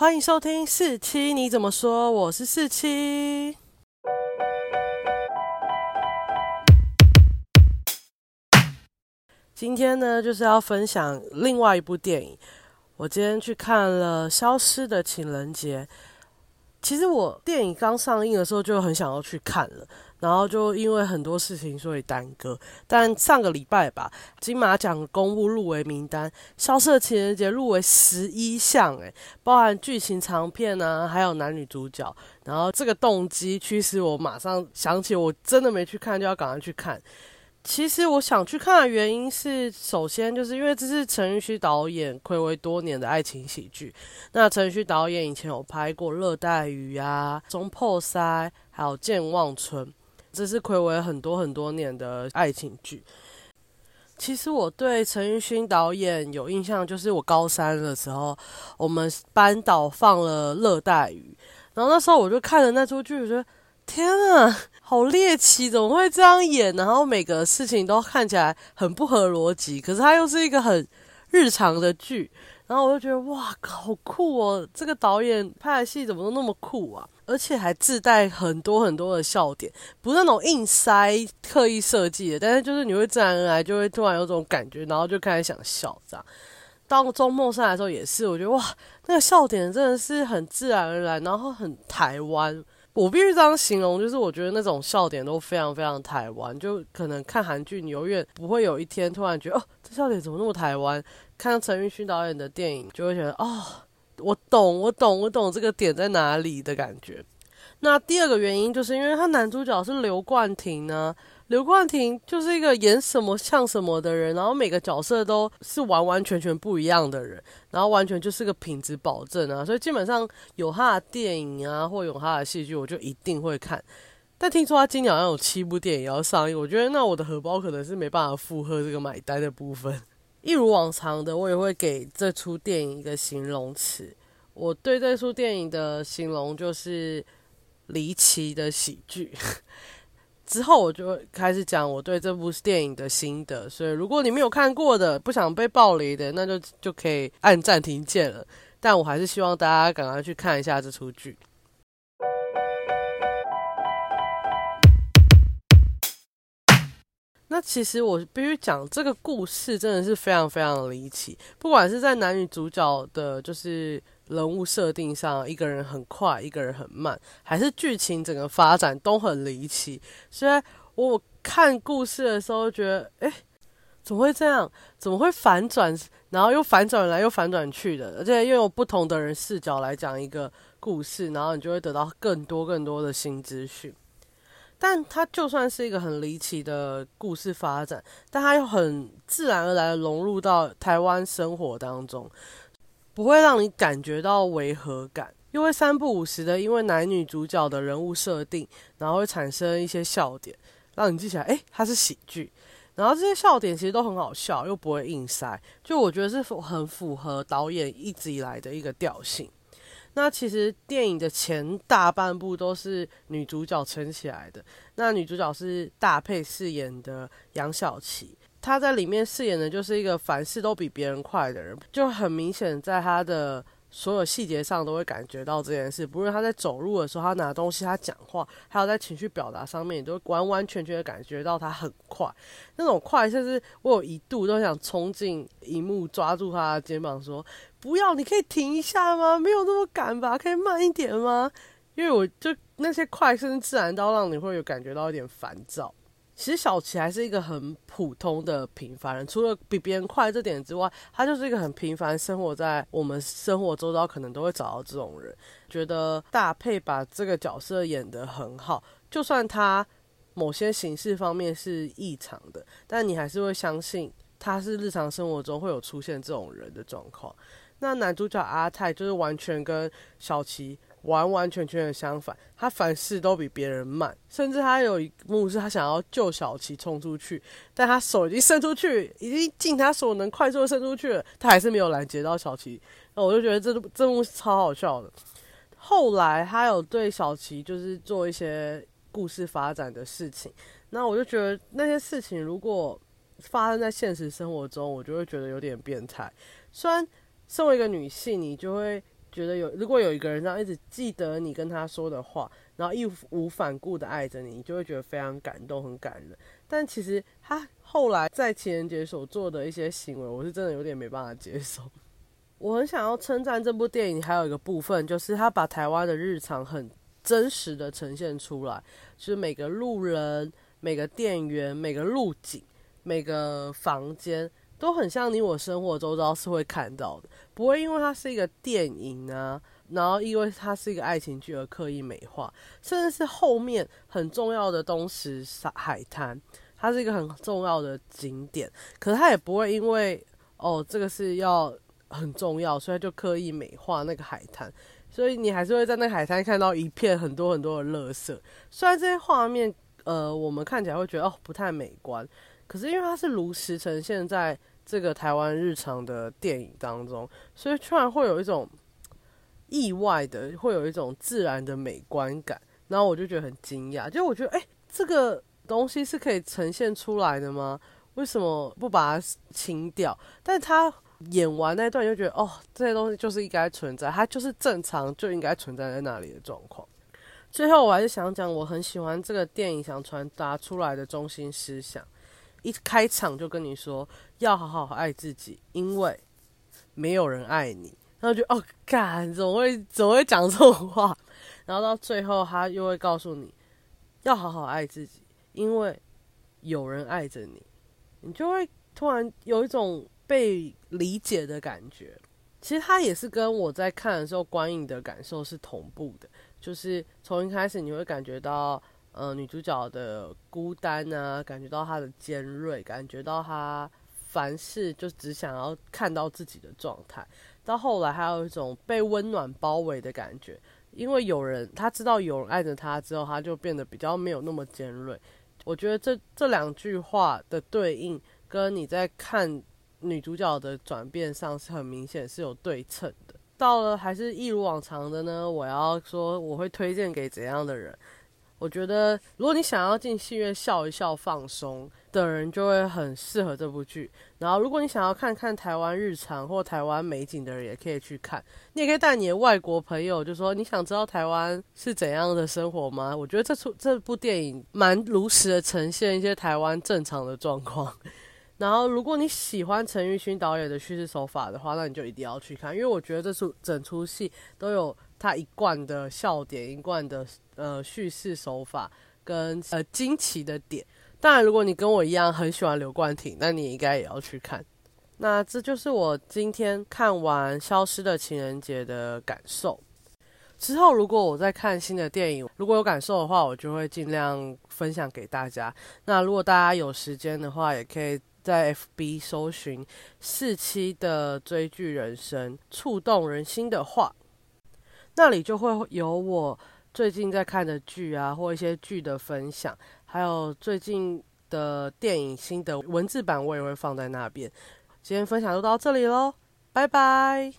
欢迎收听四七，你怎么说？我是四七。今天呢，就是要分享另外一部电影。我今天去看了《消失的情人节》。其实我电影刚上映的时候就很想要去看了，然后就因为很多事情所以耽搁。但上个礼拜吧，金马奖公布入围名单，《消失的情人节》入围十一项，诶，包含剧情长片啊，还有男女主角。然后这个动机驱使我马上想起，我真的没去看，就要赶快去看。其实我想去看的原因是，首先就是因为这是陈玉虚导演暌违多年的爱情喜剧。那陈玉虚导演以前有拍过《热带鱼》啊，《中破塞》，还有《健忘村》，这是暌违很多很多年的爱情剧。其实我对陈玉勋导演有印象，就是我高三的时候，我们班导放了《热带鱼》，然后那时候我就看了那出剧，我觉得天啊！好猎奇，怎么会这样演？然后每个事情都看起来很不合逻辑，可是它又是一个很日常的剧。然后我就觉得哇，好酷哦！这个导演拍的戏怎么都那么酷啊？而且还自带很多很多的笑点，不是那种硬塞、刻意设计的，但是就是你会自然而然就会突然有种感觉，然后就开始想笑这样。到周末上来的时候也是，我觉得哇，那个笑点真的是很自然而然，然后很台湾。我必须这样形容，就是我觉得那种笑点都非常非常台湾，就可能看韩剧，你永远不会有一天突然觉得哦，这笑点怎么那么台湾？看陈奕迅导演的电影，就会觉得哦，我懂，我懂，我懂这个点在哪里的感觉。那第二个原因就是因为他男主角是刘冠廷呢。刘冠廷就是一个演什么像什么的人，然后每个角色都是完完全全不一样的人，然后完全就是个品质保证啊，所以基本上有他的电影啊，或有他的戏剧，我就一定会看。但听说他今年好像有七部电影要上映，我觉得那我的荷包可能是没办法负荷这个买单的部分。一如往常的，我也会给这出电影一个形容词，我对这出电影的形容就是离奇的喜剧。之后我就开始讲我对这部电影的心得，所以如果你没有看过的，不想被暴雷的，那就就可以按暂停键了。但我还是希望大家赶快去看一下这出剧。那其实我必须讲，这个故事真的是非常非常离奇，不管是在男女主角的，就是。人物设定上，一个人很快，一个人很慢，还是剧情整个发展都很离奇。虽然我看故事的时候觉得，哎，怎么会这样？怎么会反转？然后又反转来又反转去的，而且又有不同的人视角来讲一个故事，然后你就会得到更多更多的新资讯。但它就算是一个很离奇的故事发展，但它又很自然而然的融入到台湾生活当中。不会让你感觉到违和感，又会三不五时的，因为男女主角的人物设定，然后会产生一些笑点，让你记起来，诶，它是喜剧。然后这些笑点其实都很好笑，又不会硬塞，就我觉得是很符合导演一直以来的一个调性。那其实电影的前大半部都是女主角撑起来的，那女主角是大配饰演的杨小琪。她在里面饰演的就是一个凡事都比别人快的人，就很明显，在他的所有细节上都会感觉到这件事。不论他在走路的时候，他拿东西，他讲话，还有在情绪表达上面，你都完完全全的感觉到他很快。那种快，甚至我有一度都想冲进荧幕，抓住他的肩膀说：“不要，你可以停一下吗？没有那么赶吧？可以慢一点吗？”因为我就那些快，甚至自然到让你会有感觉到一点烦躁。其实小齐还是一个很普通的平凡人，除了比别人快这点之外，他就是一个很平凡，生活在我们生活周遭，可能都会找到这种人。觉得大佩把这个角色演得很好，就算他某些形式方面是异常的，但你还是会相信他是日常生活中会有出现这种人的状况。那男主角阿泰就是完全跟小齐。完完全全的相反，他凡事都比别人慢，甚至他有一幕是他想要救小琪冲出去，但他手已经伸出去，已经尽他所能快速的伸出去了，他还是没有拦截到小琪。那我就觉得这这幕是超好笑的。后来他有对小琪就是做一些故事发展的事情，那我就觉得那些事情如果发生在现实生活中，我就会觉得有点变态。虽然身为一个女性，你就会。觉得有，如果有一个人这样一直记得你跟他说的话，然后义无反顾的爱着你，你就会觉得非常感动，很感人。但其实他后来在情人节所做的一些行为，我是真的有点没办法接受。我很想要称赞这部电影，还有一个部分就是他把台湾的日常很真实的呈现出来，就是每个路人、每个店员、每个路景、每个房间。都很像你我生活周遭是会看到的，不会因为它是一个电影啊，然后因为它是一个爱情剧而刻意美化，甚至是后面很重要的东石海滩，它是一个很重要的景点，可是它也不会因为哦这个是要很重要，所以就刻意美化那个海滩，所以你还是会在那个海滩看到一片很多很多的垃圾，虽然这些画面呃我们看起来会觉得哦不太美观。可是因为它是如实呈现在这个台湾日常的电影当中，所以突然会有一种意外的，会有一种自然的美观感。然后我就觉得很惊讶，就我觉得，哎，这个东西是可以呈现出来的吗？为什么不把它清掉？但他演完那段，就觉得，哦，这些东西就是应该存在，它就是正常就应该存在在那里的状况。最后，我还是想讲，我很喜欢这个电影想传达出来的中心思想。一开场就跟你说要好好爱自己，因为没有人爱你。然后就哦，干，怎么会怎么会讲这种话？然后到最后他又会告诉你要好好爱自己，因为有人爱着你，你就会突然有一种被理解的感觉。其实他也是跟我在看的时候观影的感受是同步的，就是从一开始你会感觉到。呃，女主角的孤单啊，感觉到她的尖锐，感觉到她凡事就只想要看到自己的状态。到后来，还有一种被温暖包围的感觉，因为有人，他知道有人爱着他之后，他就变得比较没有那么尖锐。我觉得这这两句话的对应，跟你在看女主角的转变上是很明显是有对称的。到了还是一如往常的呢？我要说，我会推荐给怎样的人？我觉得，如果你想要进戏院笑一笑、放松的人，就会很适合这部剧。然后，如果你想要看看台湾日常或台湾美景的人，也可以去看。你也可以带你的外国朋友，就说你想知道台湾是怎样的生活吗？我觉得这出这部电影蛮如实的呈现一些台湾正常的状况。然后，如果你喜欢陈玉勋导演的叙事手法的话，那你就一定要去看，因为我觉得这出整出戏都有。他一贯的笑点，一贯的呃叙事手法跟呃惊奇的点。当然，如果你跟我一样很喜欢刘冠廷，那你应该也要去看。那这就是我今天看完《消失的情人节》的感受。之后，如果我在看新的电影，如果有感受的话，我就会尽量分享给大家。那如果大家有时间的话，也可以在 FB 搜寻四期的追剧人生，触动人心的话。那里就会有我最近在看的剧啊，或一些剧的分享，还有最近的电影。新的文字版我也会放在那边。今天分享就到这里喽，拜拜。